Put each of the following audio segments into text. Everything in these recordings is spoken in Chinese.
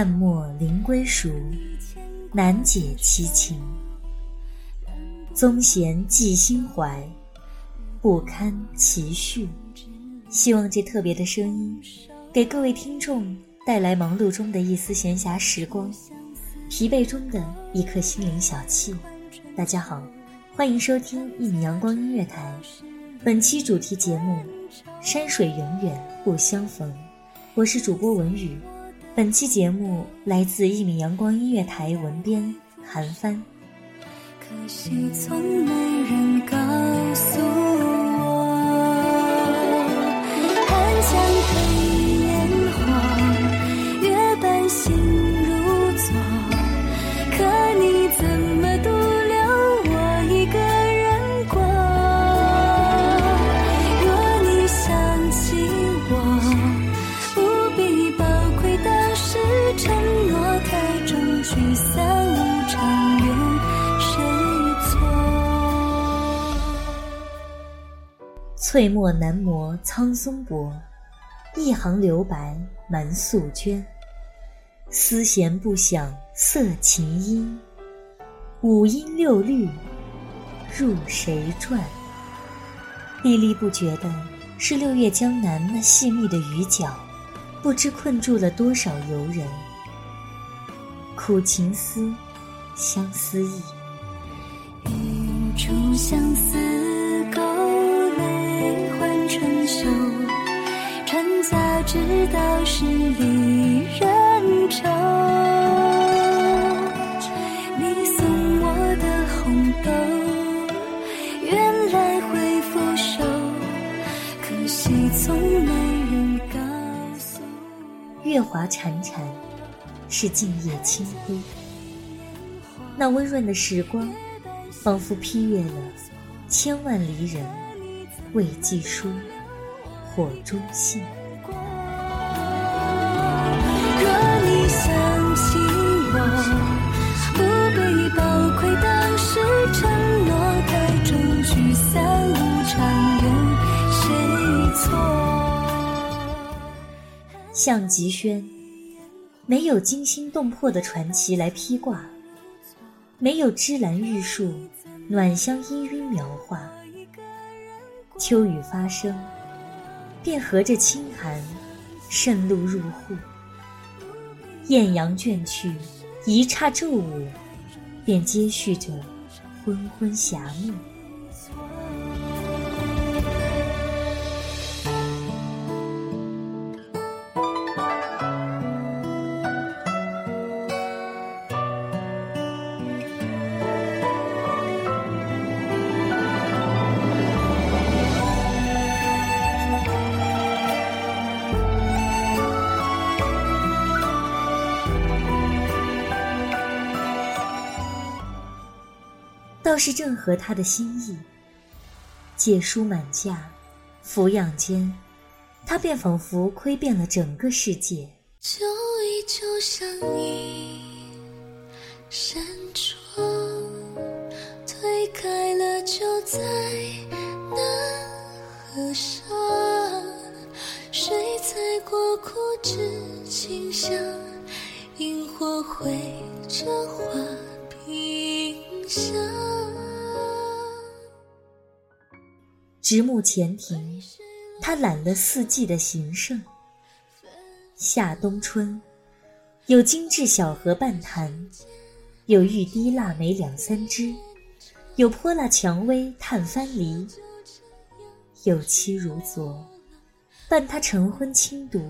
淡墨临归熟，难解其情。宗贤寄心怀，不堪其绪。希望这特别的声音，给各位听众带来忙碌中的一丝闲暇时光，疲惫中的一颗心灵小憩。大家好。欢迎收听一米阳光音乐台，本期主题节目《山水永远不相逢》，我是主播文宇。本期节目来自一米阳光音乐台文编韩帆。可惜从没人告诉承诺，太重聚散无常，怨谁错？翠墨难磨苍松柏，一行留白满素绢。丝弦不响色琴音，五音六律入谁传？历历不绝的是六月江南那细密的雨脚，不知困住了多少游人。苦情思，相思意。一处相思勾泪换春秋，传家知道是离人愁。你送我的红豆，原来会腐朽，可惜从没。月华潺潺，是静夜清辉。那温润的时光，仿佛批阅了千万离人未寄书，火中信。项极轩，没有惊心动魄的传奇来披挂，没有芝兰玉树、暖香氤氲描画。秋雨发生，便和着清寒，渗露入户。艳阳倦去，一刹骤午，便接续着昏昏霞暮。倒是正合他的心意。借书满架，抚养间，他便仿佛窥遍了整个世界。旧忆就像一扇窗，推开了就再难合上。谁踩过枯枝清香？萤火绘着花直木前庭，他揽了四季的形胜。夏冬春，有精致小荷半坛，有玉滴腊梅两三枝，有泼辣蔷薇探番梨，有妻如昨，伴他晨昏轻读，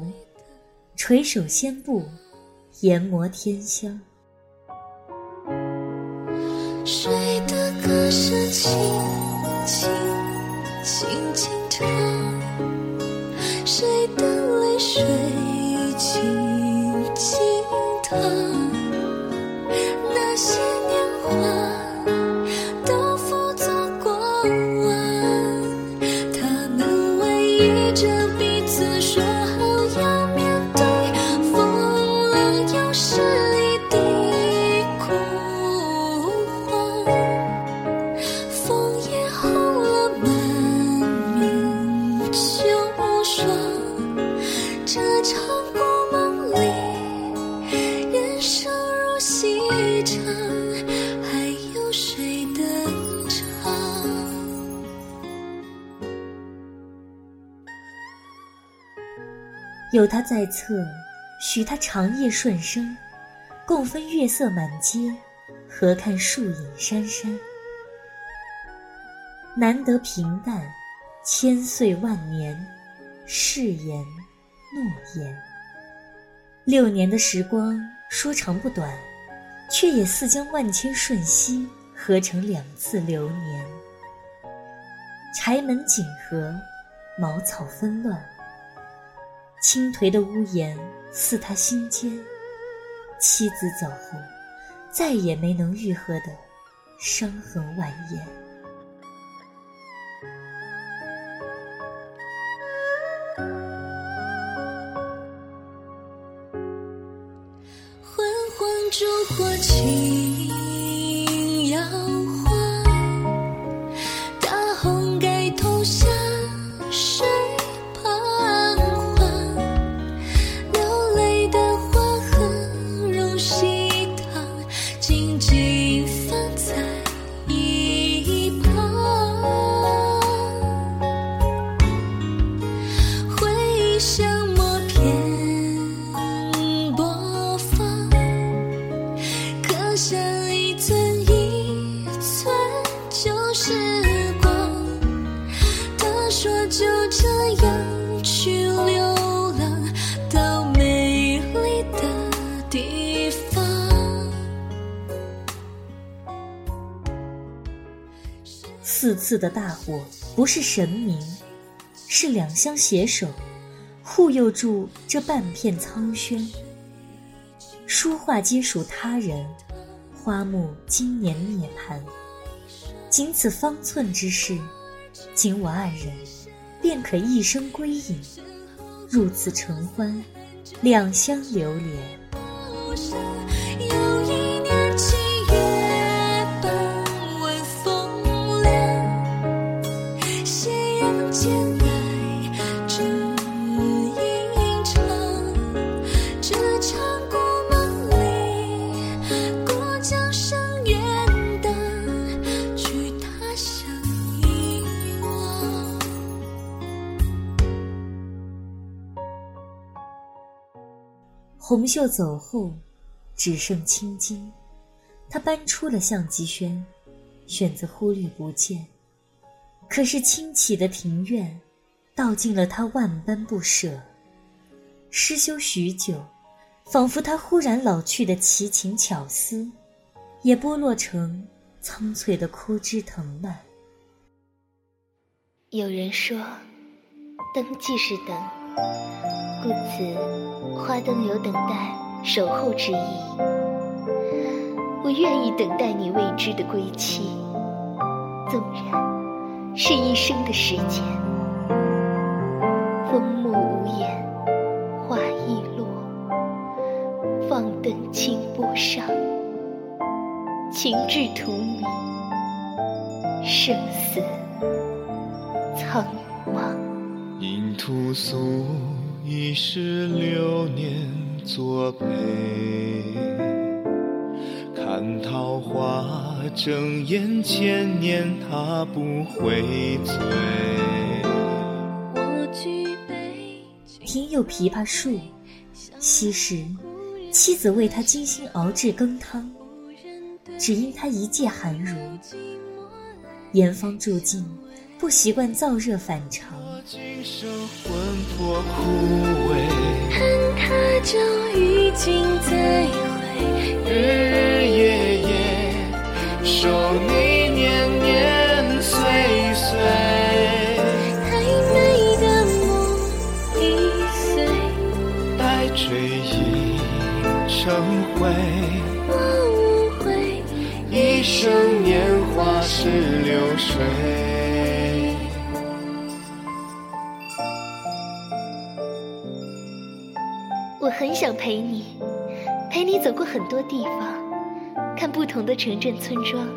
垂首仙步，研磨天香。谁的歌声轻轻轻轻唱？谁的泪水？轻轻淌，那些年华这场。有他在侧，许他长夜顺生，共分月色满街，何看树影珊珊？难得平淡，千岁万年，誓言诺言。六年的时光说长不短，却也似将万千瞬息合成两次流年。柴门紧合，茅草纷乱。倾颓的屋檐似他心间，妻子走后，再也没能愈合的伤痕蜿蜒。烛火起四次的大火不是神明，是两相携手，护佑住这半片苍轩。书画皆属他人，花木今年涅槃。仅此方寸之事，仅我二人，便可一生归隐。入此尘欢，两相流连。红袖走后，只剩青筋。他搬出了相机轩，选择忽略不见。可是清起的庭院，道尽了他万般不舍。失修许久，仿佛他忽然老去的奇情巧思，也剥落成苍翠的枯枝藤蔓。有人说，灯即是等，故此花灯有等待、守候之意。我愿意等待你未知的归期，纵然是一生的时间，风木无言，花易落，放灯清波上，情至荼蘼，生死苍茫。因屠苏一世流年作陪，看桃花争艳千年，他不会醉。庭有枇杷树，昔时妻子为他精心熬制羹汤，只因他一介寒儒，严方住境，不习惯燥热反常。今生魂魄枯萎，恨他朝与君再会，日日夜夜守你年年岁岁。太美的梦已碎，待追忆成灰，我无悔。一生年华是流水。想陪你，陪你走过很多地方，看不同的城镇村庄，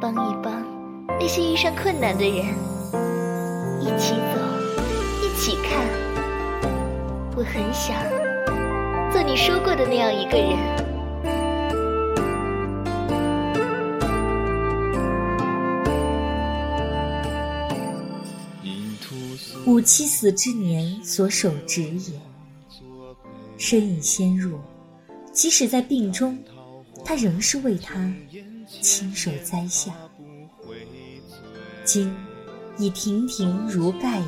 帮一帮那些遇上困难的人，一起走，一起看。我很想做你说过的那样一个人。因屠苏吾妻死之年所手植也，身已纤弱，即使在病中，他仍是为他亲手栽下。今已亭亭如盖矣，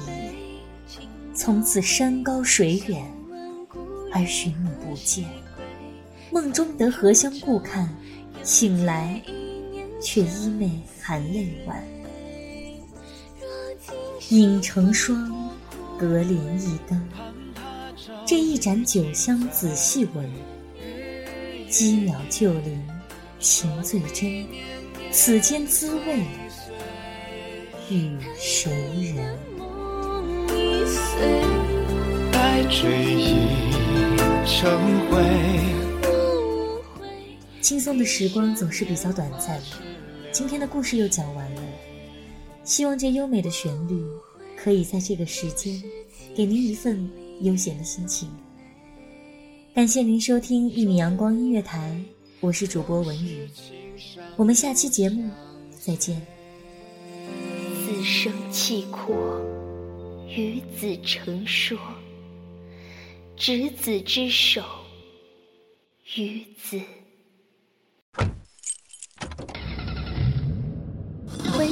从此山高水远，而寻你不见。梦中得荷香故看，醒来却衣袂含泪挽。影成霜，隔帘一灯。这一盏酒香仔细闻，鸡鸟旧林，情最真。此间滋味，与谁人？梦已碎，待追忆成灰。轻松的时光总是比较短暂的，今天的故事又讲完了。希望这优美的旋律，可以在这个时间，给您一份悠闲的心情。感谢您收听一米阳光音乐台，我是主播文宇，我们下期节目再见。此生契阔，与子成说，执子之手，与子。欢